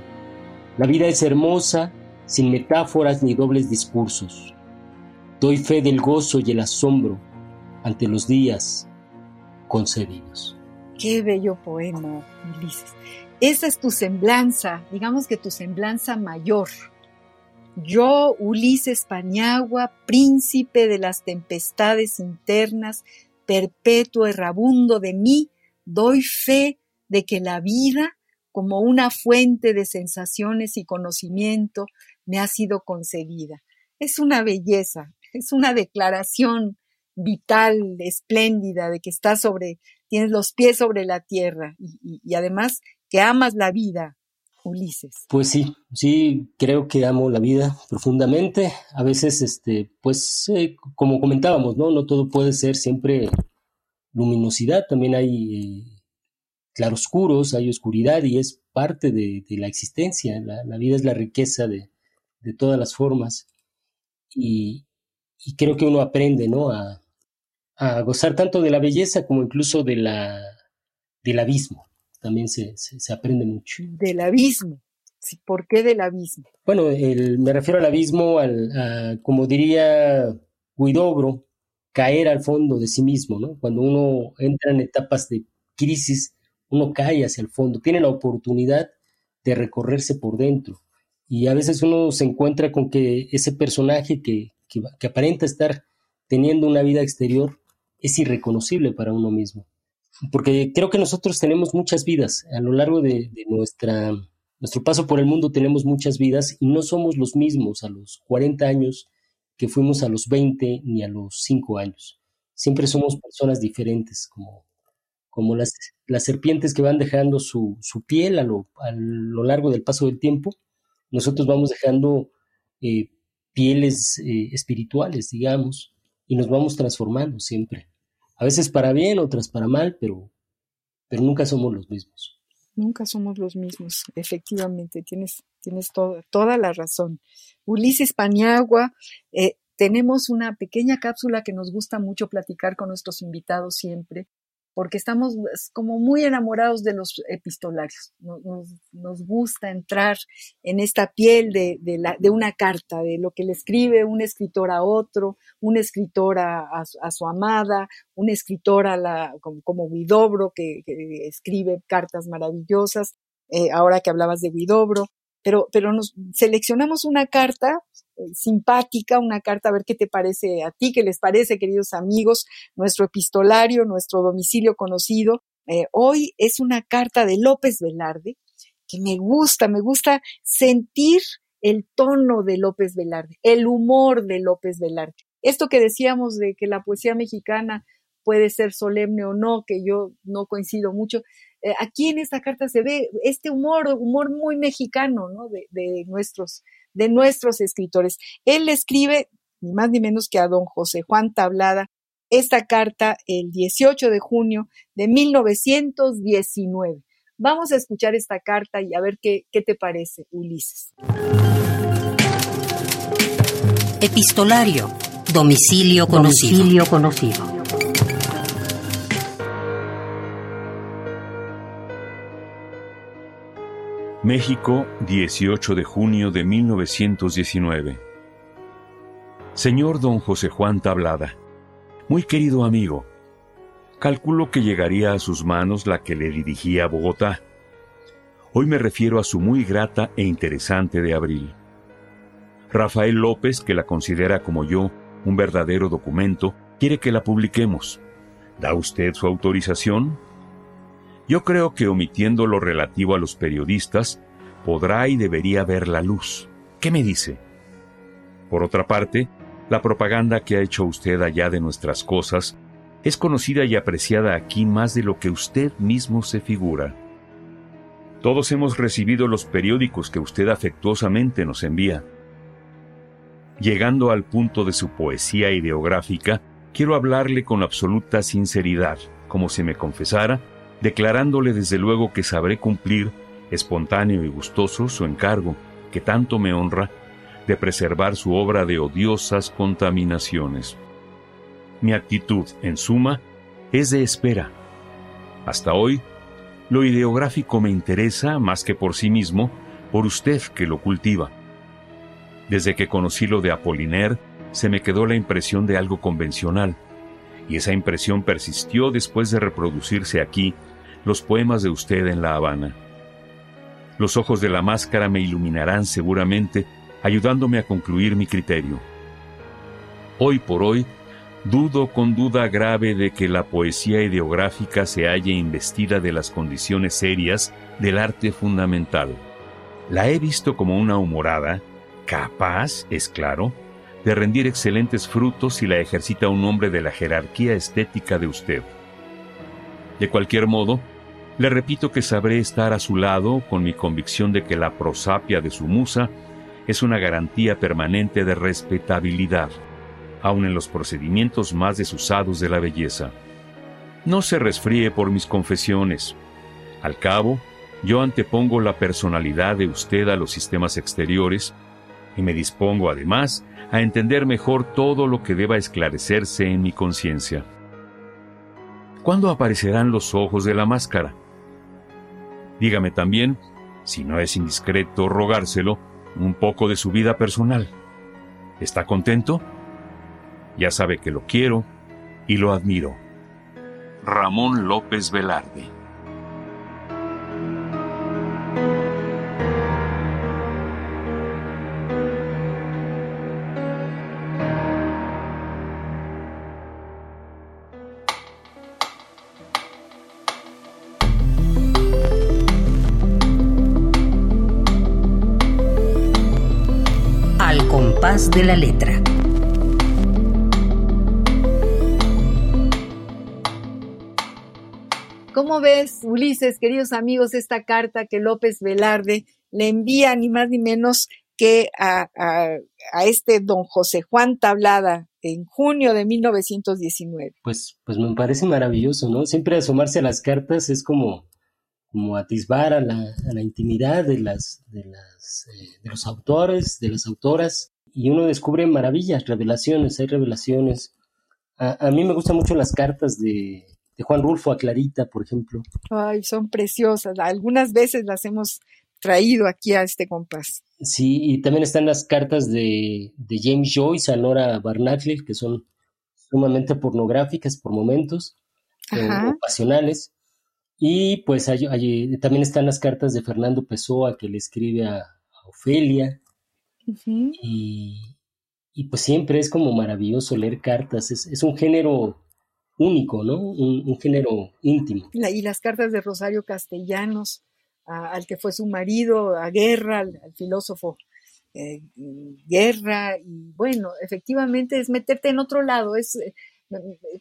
la vida es hermosa sin metáforas ni dobles discursos. Doy fe del gozo y el asombro ante los días concedidos. Qué bello poema, Ulises. Esa es tu semblanza, digamos que tu semblanza mayor. Yo, Ulises Paniagua, príncipe de las tempestades internas, perpetuo errabundo de mí, doy fe de que la vida, como una fuente de sensaciones y conocimiento, me ha sido concedida. Es una belleza, es una declaración vital, espléndida, de que estás sobre, tienes los pies sobre la tierra y, además que amas la vida, Ulises. Pues sí, sí, creo que amo la vida profundamente. A veces, este, pues, eh, como comentábamos, ¿no? No todo puede ser siempre luminosidad, también hay eh, claroscuros, hay oscuridad y es parte de, la existencia. La, vida es la riqueza de, todas las formas y, creo que uno aprende, ¿no? A, a gozar tanto de la belleza como incluso de la, del abismo. También se, se, aprende mucho. Del abismo. ¿Por qué del abismo? Bueno, el, me refiero al abismo, al, como diría Guidobro, caer al fondo de sí mismo, ¿no? Cuando uno entra en etapas de crisis, uno cae hacia el fondo, tiene la oportunidad de recorrerse por dentro. Y a veces uno se encuentra con que ese personaje que, que aparenta estar teniendo una vida exterior es irreconocible para uno mismo. Porque creo que nosotros tenemos muchas vidas. A lo largo de, nuestra, nuestro paso por el mundo tenemos muchas vidas y no somos los mismos a los 40 años que fuimos a los 20 ni a los 5 años. Siempre somos personas diferentes, como, como las, las serpientes que van dejando su, su piel a lo, a lo, largo del paso del tiempo. Nosotros vamos dejando eh, pieles eh, espirituales, digamos, y nos vamos transformando siempre. A veces para bien, otras para mal, pero, pero nunca somos los mismos. Nunca somos los mismos, efectivamente, tienes, tienes toda la razón. Ulises Paniagua, eh, tenemos una pequeña cápsula que nos gusta mucho platicar con nuestros invitados siempre, porque estamos pues, como muy enamorados de los epistolarios. Nos, gusta entrar en esta piel de, de, una carta, de lo que le escribe un escritor a otro, un escritor a, su amada, un escritor a la, como, como que, escribe cartas maravillosas, eh, ahora que hablabas de Guidobro, pero, pero nos seleccionamos una carta simpática, una carta a ver qué te parece a ti, qué les parece, queridos amigos, nuestro epistolario, nuestro domicilio conocido. Eh, hoy es una carta de López Velarde que me gusta, me gusta sentir el tono de López Velarde, el humor de López Velarde. Esto que decíamos de que la poesía mexicana puede ser solemne o no, que yo no coincido mucho, eh, aquí en esta carta se ve este humor, humor muy mexicano, ¿no? De, nuestros, de nuestros escritores. Él escribe ni más ni menos que a don José Juan Tablada esta carta el 18 de junio de 1919. Vamos a escuchar esta carta y a ver qué, qué te parece, Ulises. Epistolario. Domicilio conocido. Domicilio conocido. México, 18 de junio de 1919. Señor don José Juan Tablada, muy querido amigo, calculo que llegaría a sus manos la que le dirigía a Bogotá. Hoy me refiero a su muy grata e interesante de abril. Rafael López, que la considera como yo un verdadero documento, quiere que la publiquemos. ¿Da usted su autorización? Yo creo que omitiendo lo relativo a los periodistas, podrá y debería ver la luz. ¿Qué me dice? Por otra parte, la propaganda que ha hecho usted allá de nuestras cosas es conocida y apreciada aquí más de lo que usted mismo se figura. Todos hemos recibido los periódicos que usted afectuosamente nos envía. Llegando al punto de su poesía ideográfica, quiero hablarle con absoluta sinceridad, como si me confesara, declarándole desde luego que sabré cumplir, espontáneo y gustoso, su encargo, que tanto me honra, de preservar su obra de odiosas contaminaciones. Mi actitud, en suma, es de espera. Hasta hoy, lo ideográfico me interesa más que por sí mismo, por usted que lo cultiva. Desde que conocí lo de Apollinaire, se me quedó la impresión de algo convencional, y esa impresión persistió después de reproducirse aquí los poemas de usted en La Habana. Los ojos de la máscara me iluminarán seguramente ayudándome a concluir mi criterio. Hoy por hoy, dudo con duda grave de que la poesía ideográfica se haya investida de las condiciones serias del arte fundamental. La he visto como una humorada, capaz, es claro, de rendir excelentes frutos si la ejercita un hombre de la jerarquía estética de usted. De cualquier modo, le repito que sabré estar a su lado con mi convicción de que la prosapia de su musa es una garantía permanente de respetabilidad, aun en los procedimientos más desusados de la belleza. No se resfríe por mis confesiones. Al cabo, yo antepongo la personalidad de usted a los sistemas exteriores y me dispongo además a entender mejor todo lo que deba esclarecerse en mi conciencia. ¿Cuándo aparecerán los ojos de la máscara? Dígame también, si no es indiscreto rogárselo, un poco de su vida personal. ¿Está contento? Ya sabe que lo quiero y lo admiro. Ramón López Velarde de la letra. ¿Cómo ves, Ulises, queridos amigos, esta carta que López Velarde le envía ni más ni menos que a, este don José Juan Tablada en junio de 1919? Pues, pues me parece maravilloso, ¿no? Siempre asomarse a las cartas es como, como atisbar a la, a la intimidad de, las, de, las, eh, de los autores, de las autoras, y uno descubre maravillas, revelaciones, hay revelaciones. A, mí me gustan mucho las cartas de, Juan Rulfo a Clarita, por ejemplo. Ay, son preciosas. Algunas veces las hemos traído aquí a este compás. Sí, y también están las cartas de, James Joyce a Nora Barnacle, que son sumamente pornográficas por momentos, eh, o pasionales. Y pues también están las cartas de Fernando Pessoa que le escribe a Ofelia y, pues siempre es como maravilloso leer cartas, es, un género único, ¿no? Un, género íntimo. y las cartas de Rosario Castellanos, al que fue su marido, a Guerra, al, filósofo eh, Guerra, y bueno, efectivamente es meterte en otro lado, es eh,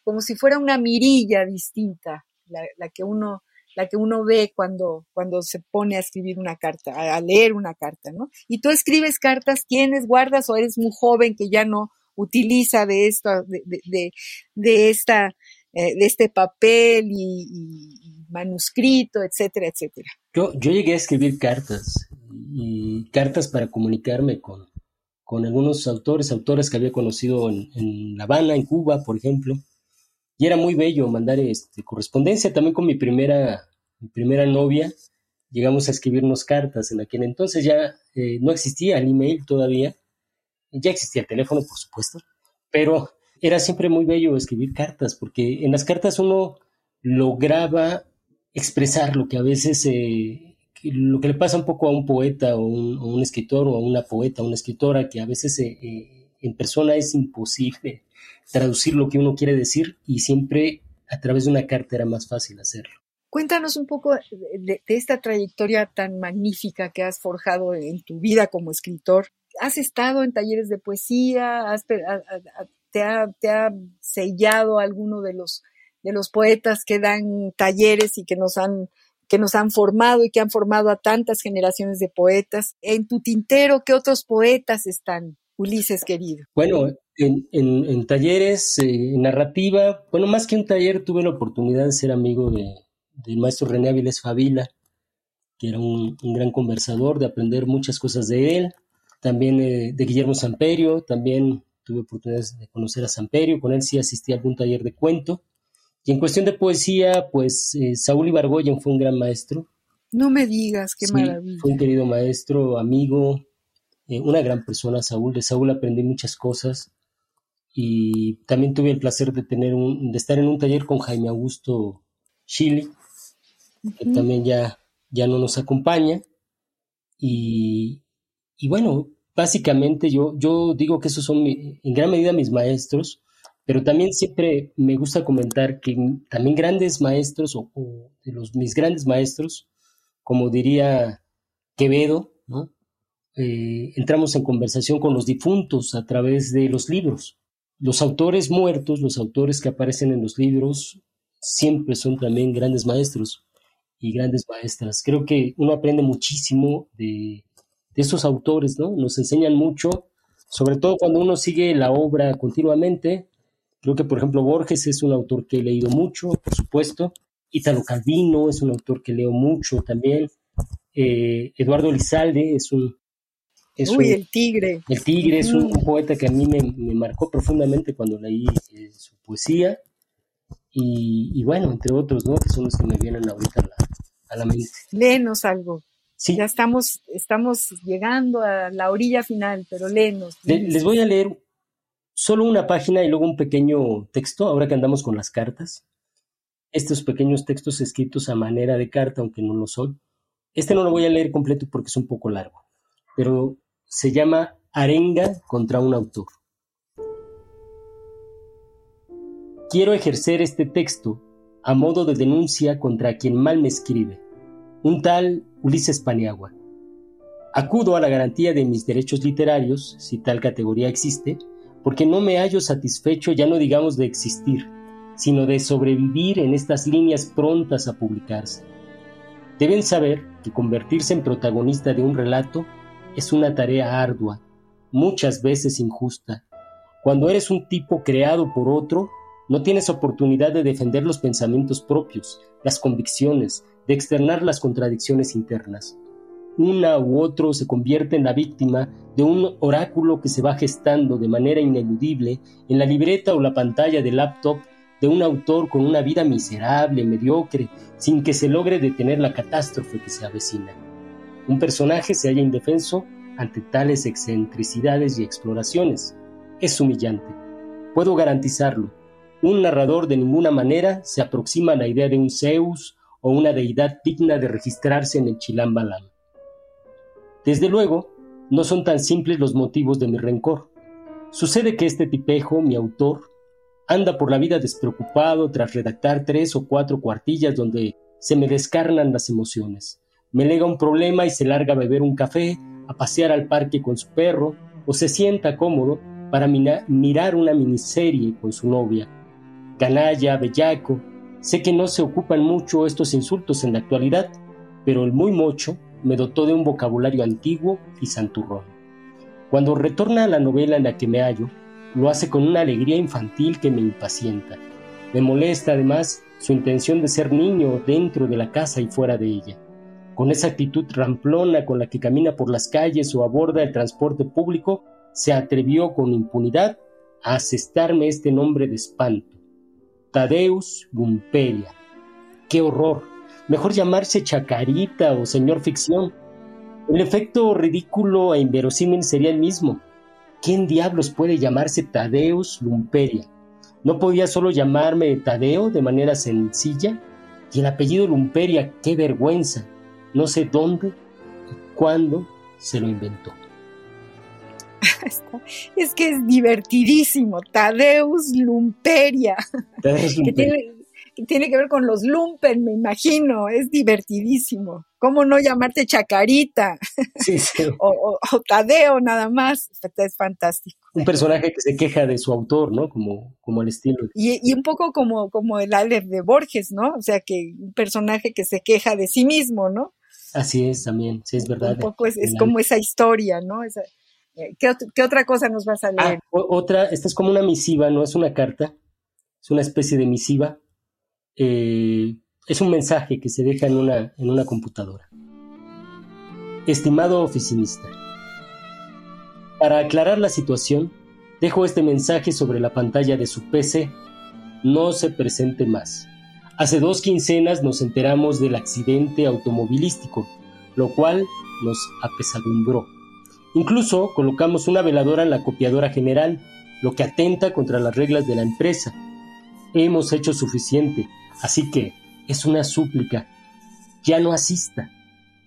como si fuera una mirilla distinta, la que uno la que uno ve cuando, cuando se pone a escribir una carta, a, leer una carta, ¿no? Y tú escribes cartas, ¿quiénes guardas o eres muy joven que ya no utiliza de esto, de, de, de, esta, eh, de este papel y, manuscrito, etcétera, etcétera? Yo, yo llegué a escribir cartas y cartas para comunicarme con, con algunos autores, autores que había conocido en, en La Habana, en Cuba, por ejemplo y era muy bello mandar este, correspondencia también con mi primera, mi primera novia. Llegamos a escribirnos cartas en aquel entonces, ya eh, no existía el email todavía. Ya existía el teléfono, por supuesto, pero era siempre muy bello escribir cartas, porque en las cartas uno lograba expresar lo que a veces, eh, lo que le pasa un poco a un poeta o un, un escritor o a una poeta una escritora, que a veces eh, en persona es imposible traducir lo que uno quiere decir y siempre a través de una carta era más fácil hacerlo. Cuéntanos un poco de, esta trayectoria tan magnífica que has forjado en tu vida como escritor. ¿Has estado en talleres de poesía? te, ha, ¿Te ha sellado alguno de los, de los poetas que dan talleres y que nos han que nos han formado y que han formado a tantas generaciones de poetas. En tu tintero, ¿qué otros poetas están, Ulises querido? Bueno, en, talleres, en narrativa, bueno, más que un taller, tuve la oportunidad de ser amigo de, del maestro René Avilés Favila, que era un, gran conversador, de aprender muchas cosas de él, también eh, de Guillermo Samperio, también tuve oportunidad de conocer a Samperio, con él sí asistí a algún taller de cuento. Y en cuestión de poesía, pues eh, Saúl Ibargoyen fue un gran maestro. No me digas, qué maravilla. Fue un querido maestro, amigo, eh, una gran persona, Saúl. De Saúl aprendí muchas cosas y también tuve el placer de tener un, de estar en un taller con Jaime Augusto Chile, que también ya, ya no nos acompaña. Y, y, bueno, básicamente yo, yo digo que esos son en gran medida mis maestros, pero también siempre me gusta comentar que también grandes maestros o, de los mis grandes maestros, como diría Quevedo, ¿no? Eh, entramos en conversación con los difuntos a través de los libros los autores muertos, los autores que aparecen en los libros, siempre son también grandes maestros y grandes maestras. Creo que uno aprende muchísimo de, esos autores, ¿no? Nos enseñan mucho, sobre todo cuando uno sigue la obra continuamente. Creo que, por ejemplo, Borges es un autor que he leído mucho, por supuesto. Italo Calvino es un autor que leo mucho también. Eh, Eduardo Lizalde es un Uy, el tigre. El tigre es un, poeta que a mí me, marcó profundamente cuando leí eh, su poesía. Y, bueno, entre otros, ¿no? Que son los que me vienen ahorita a la, mente. Léenos algo. Sí. Ya estamos, estamos llegando a la orilla final, pero léenos. les voy a leer solo una página y luego un pequeño texto, ahora que andamos con las cartas. Estos pequeños textos escritos a manera de carta, aunque no lo son. Este no lo voy a leer completo porque es un poco largo, pero se llama Arenga contra un autor. Quiero ejercer este texto a modo de denuncia contra quien mal me escribe, un tal Ulises Paniagua. Acudo a la garantía de mis derechos literarios, si tal categoría existe, porque no me hallo satisfecho ya no digamos de existir, sino de sobrevivir en estas líneas prontas a publicarse. Deben saber que convertirse en protagonista de un relato es una tarea ardua, muchas veces injusta. Cuando eres un tipo creado por otro, no tienes oportunidad de defender los pensamientos propios, las convicciones, de externar las contradicciones internas. Una u otro se convierte en la víctima de un oráculo que se va gestando de manera ineludible en la libreta o la pantalla del laptop de un autor con una vida miserable, mediocre, sin que se logre detener la catástrofe que se avecina. Un personaje se halla indefenso ante tales excentricidades y exploraciones. Es humillante. Puedo garantizarlo. Un narrador de ninguna manera se aproxima a la idea de un Zeus o una deidad digna de registrarse en el Chilambalam. Desde luego, no son tan simples los motivos de mi rencor. Sucede que este tipejo, mi autor, anda por la vida despreocupado tras redactar tres o cuatro cuartillas donde se me descarnan las emociones me lega un problema y se larga a beber un café, a pasear al parque con su perro, o se sienta cómodo para mirar una miniserie con su novia. Canalla, bellaco, sé que no se ocupan mucho estos insultos en la actualidad, pero el muy mocho me dotó de un vocabulario antiguo y santurrón. Cuando retorna a la novela en la que me hallo, lo hace con una alegría infantil que me impacienta. Me molesta además su intención de ser niño dentro de la casa y fuera de ella con esa actitud ramplona con la que camina por las calles o aborda el transporte público, se atrevió con impunidad a asestarme este nombre de espanto. Tadeus Gumperia. ¡Qué horror! Mejor llamarse Chacarita o Señor Ficción. El efecto ridículo e inverosímil sería el mismo. ¿quién diablos puede llamarse Tadeus Lumperia? ¿No podía solo llamarme Tadeo de manera sencilla? Y el apellido Lumperia, qué vergüenza. No sé dónde y cuándo se lo inventó. (laughs) es que es divertidísimo. Tadeus Lumperia. (laughs) Tadeus Lumperia tiene que ver con los lumpen, me imagino, es divertidísimo. ¿Cómo no llamarte Chacarita? (laughs) Sí, sí. o, Tadeo nada más, es fantástico. Un personaje que se queja de su autor, ¿no? Como, como el estilo. Y, un poco como, como el Aleph de Borges, ¿no? O sea, que un personaje que se queja de sí mismo, ¿no? Así es también, sí, es verdad. Un poco es, como esa historia, ¿no? Eh, ¿qué, otra cosa nos vas a ah, leer? otra, esta es como una misiva, no es una carta, es una especie de misiva eh, es un mensaje que se deja en una, en una computadora. Estimado oficinista, para aclarar la situación, dejo este mensaje sobre la pantalla de su PC. No se presente más. Hace dos quincenas nos enteramos del accidente automovilístico, lo cual nos apesadumbró. Incluso colocamos una veladora en la copiadora general, lo que atenta contra las reglas de la empresa. Hemos hecho suficiente. Así que es una súplica, ya no asista.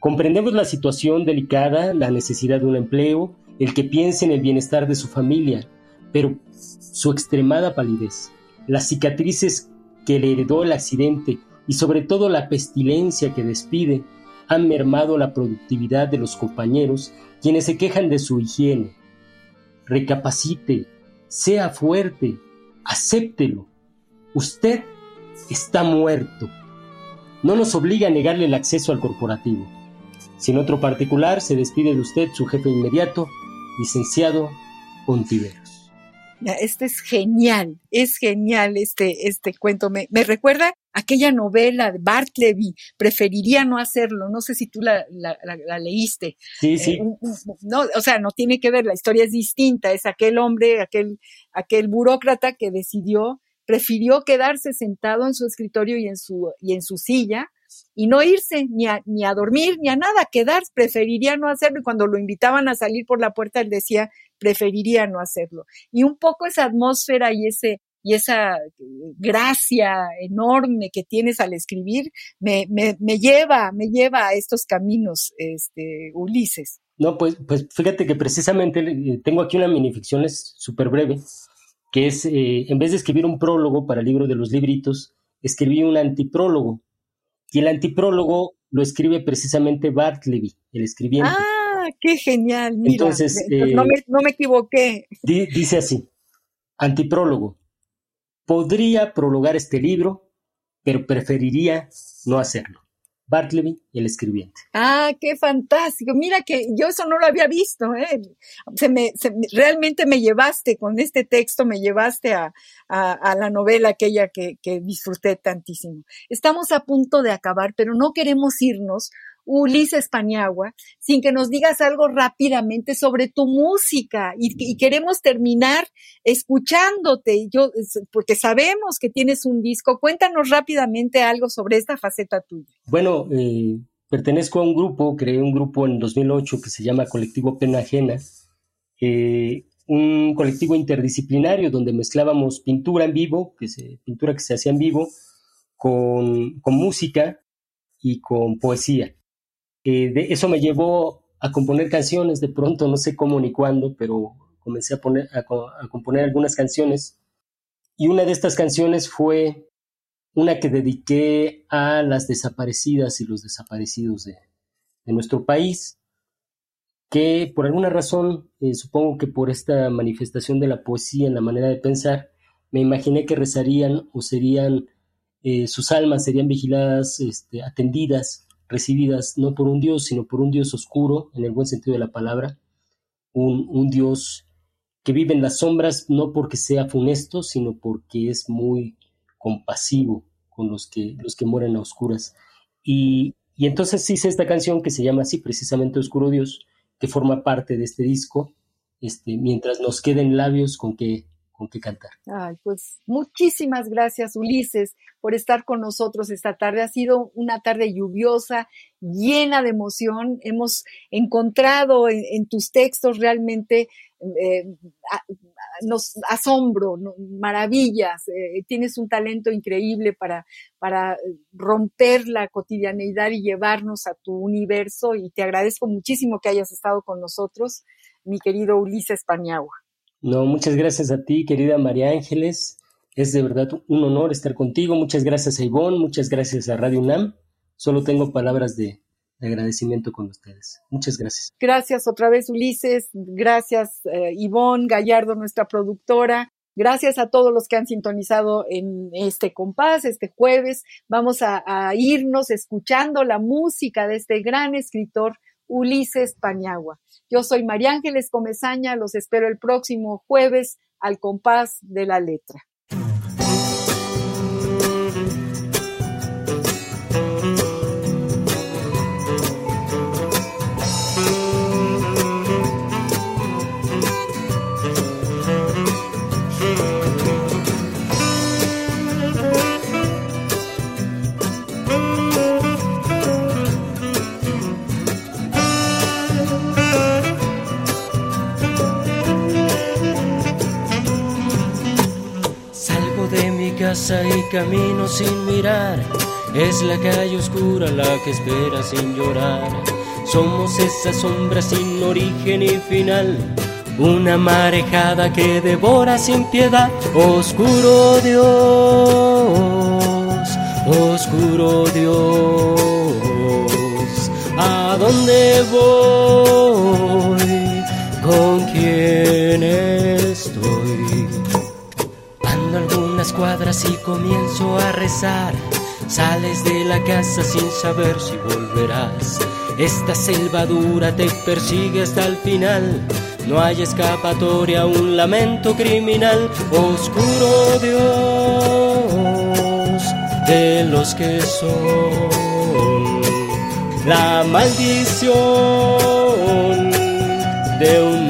Comprendemos la situación delicada, la necesidad de un empleo, el que piense en el bienestar de su familia, pero su extremada palidez, las cicatrices que le heredó el accidente y sobre todo la pestilencia que despide han mermado la productividad de los compañeros quienes se quejan de su higiene. Recapacite, sea fuerte, acéptelo. Usted está muerto. No nos obliga a negarle el acceso al corporativo. Sin otro particular, se despide de usted su jefe inmediato, licenciado Pontiveros. Este es genial, es genial este, este cuento. Me, recuerda aquella novela de Bartleby, preferiría no hacerlo, no sé si tú la, leíste. Sí, sí. Eh, no, o sea, no tiene que ver, la historia es distinta, es aquel hombre, aquel, aquel burócrata que decidió prefirió quedarse sentado en su escritorio y en su, y en su silla y no irse ni a, ni a dormir ni a nada, quedarse, preferiría no hacerlo. Y cuando lo invitaban a salir por la puerta, él decía, preferiría no hacerlo. Y un poco esa atmósfera y ese, y esa eh, gracia enorme que tienes al escribir me, me, me lleva, me lleva a estos caminos, este, Ulises. No, pues, pues fíjate que precisamente eh, tengo aquí una minificción, es súper breve, que es, eh, en vez de escribir un prólogo para el libro de los libritos, escribí un antiprólogo. Y el antiprólogo lo escribe precisamente Bartleby, el escribiente. ¡Ah, qué genial! Mira, Entonces, eh, no, me, no me equivoqué. dice así, antiprólogo. Podría prologar este libro, pero preferiría no hacerlo. Bartleby, el escribiente. Ah, qué fantástico. Mira que yo eso no lo había visto. ¿eh? Se me, realmente me llevaste con este texto, me llevaste a, a, la novela aquella que, que disfruté tantísimo. Estamos a punto de acabar, pero no queremos irnos Ulises Paniagua, sin que nos digas algo rápidamente sobre tu música y, queremos terminar escuchándote, yo, porque sabemos que tienes un disco. Cuéntanos rápidamente algo sobre esta faceta tuya. Bueno, eh, pertenezco a un grupo, creé un grupo en 2008 que se llama Colectivo Pena Ajena, eh, un colectivo interdisciplinario donde mezclábamos pintura en vivo, que se, pintura que se hacía en vivo, con, con música y con poesía. De, eso me llevó a componer canciones de pronto, no sé cómo ni cuándo, pero comencé a, poner, a, componer algunas canciones. Y una de estas canciones fue una que dediqué a las desaparecidas y los desaparecidos de, nuestro país, que por alguna razón, eh, supongo que por esta manifestación de la poesía en la manera de pensar, me imaginé que rezarían o serían, eh, sus almas serían vigiladas, este, atendidas recibidas no por un Dios, sino por un Dios oscuro, en el buen sentido de la palabra, un, Dios que vive en las sombras no porque sea funesto, sino porque es muy compasivo con los que, los que mueren a oscuras. Y, entonces hice esta canción que se llama así, precisamente Oscuro Dios, que forma parte de este disco, este, mientras nos queden labios con que, con qué cantar. Ay, pues muchísimas gracias, Ulises, por estar con nosotros esta tarde. Ha sido una tarde lluviosa, llena de emoción. Hemos encontrado en, tus textos realmente eh, asombro, maravillas. Eh, tienes un talento increíble para, para romper la cotidianeidad y llevarnos a tu universo. Y te agradezco muchísimo que hayas estado con nosotros, mi querido Ulises Paniagua. No, muchas gracias a ti, querida María Ángeles. Es de verdad un honor estar contigo. Muchas gracias a Ivonne, muchas gracias a Radio UNAM. Solo tengo palabras de, agradecimiento con ustedes. Muchas gracias. Gracias otra vez, Ulises. Gracias, eh, Ivonne Gallardo, nuestra productora. Gracias a todos los que han sintonizado en este compás, este jueves. Vamos a, a irnos escuchando la música de este gran escritor, Ulises Pañagua. Yo soy María Ángeles Comezaña, los espero el próximo jueves al compás de la letra. Y camino sin mirar. Es la calle oscura la que espera sin llorar. Somos esa sombra sin origen y final. Una marejada que devora sin piedad. Oscuro Dios, oscuro Dios. ¿A dónde voy? ¿Con quién estoy? Cuadras y comienzo a rezar. Sales de la casa sin saber si volverás. Esta selva dura te persigue hasta el final. No hay escapatoria, un lamento criminal. Oscuro Dios de los que son. La maldición de un